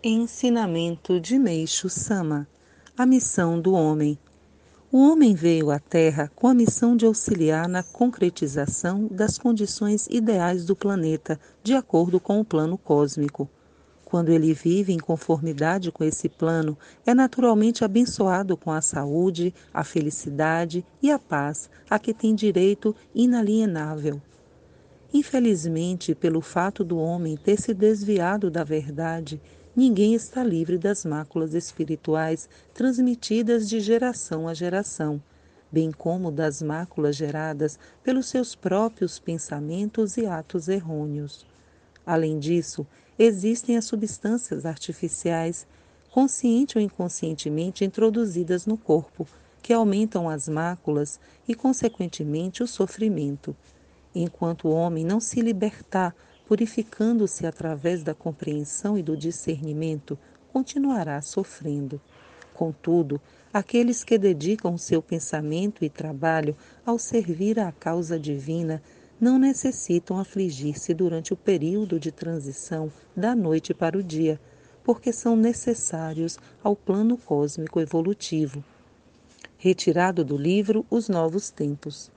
Ensinamento de Meixo Sama A missão do homem. O homem veio à Terra com a missão de auxiliar na concretização das condições ideais do planeta, de acordo com o plano cósmico. Quando ele vive em conformidade com esse plano, é naturalmente abençoado com a saúde, a felicidade e a paz a que tem direito inalienável. Infelizmente, pelo fato do homem ter se desviado da verdade, ninguém está livre das máculas espirituais transmitidas de geração a geração, bem como das máculas geradas pelos seus próprios pensamentos e atos errôneos. Além disso, existem as substâncias artificiais, consciente ou inconscientemente introduzidas no corpo, que aumentam as máculas e, consequentemente, o sofrimento. Enquanto o homem não se libertar purificando-se através da compreensão e do discernimento, continuará sofrendo. Contudo, aqueles que dedicam seu pensamento e trabalho ao servir à causa divina não necessitam afligir-se durante o período de transição da noite para o dia, porque são necessários ao plano cósmico evolutivo. Retirado do livro Os Novos Tempos.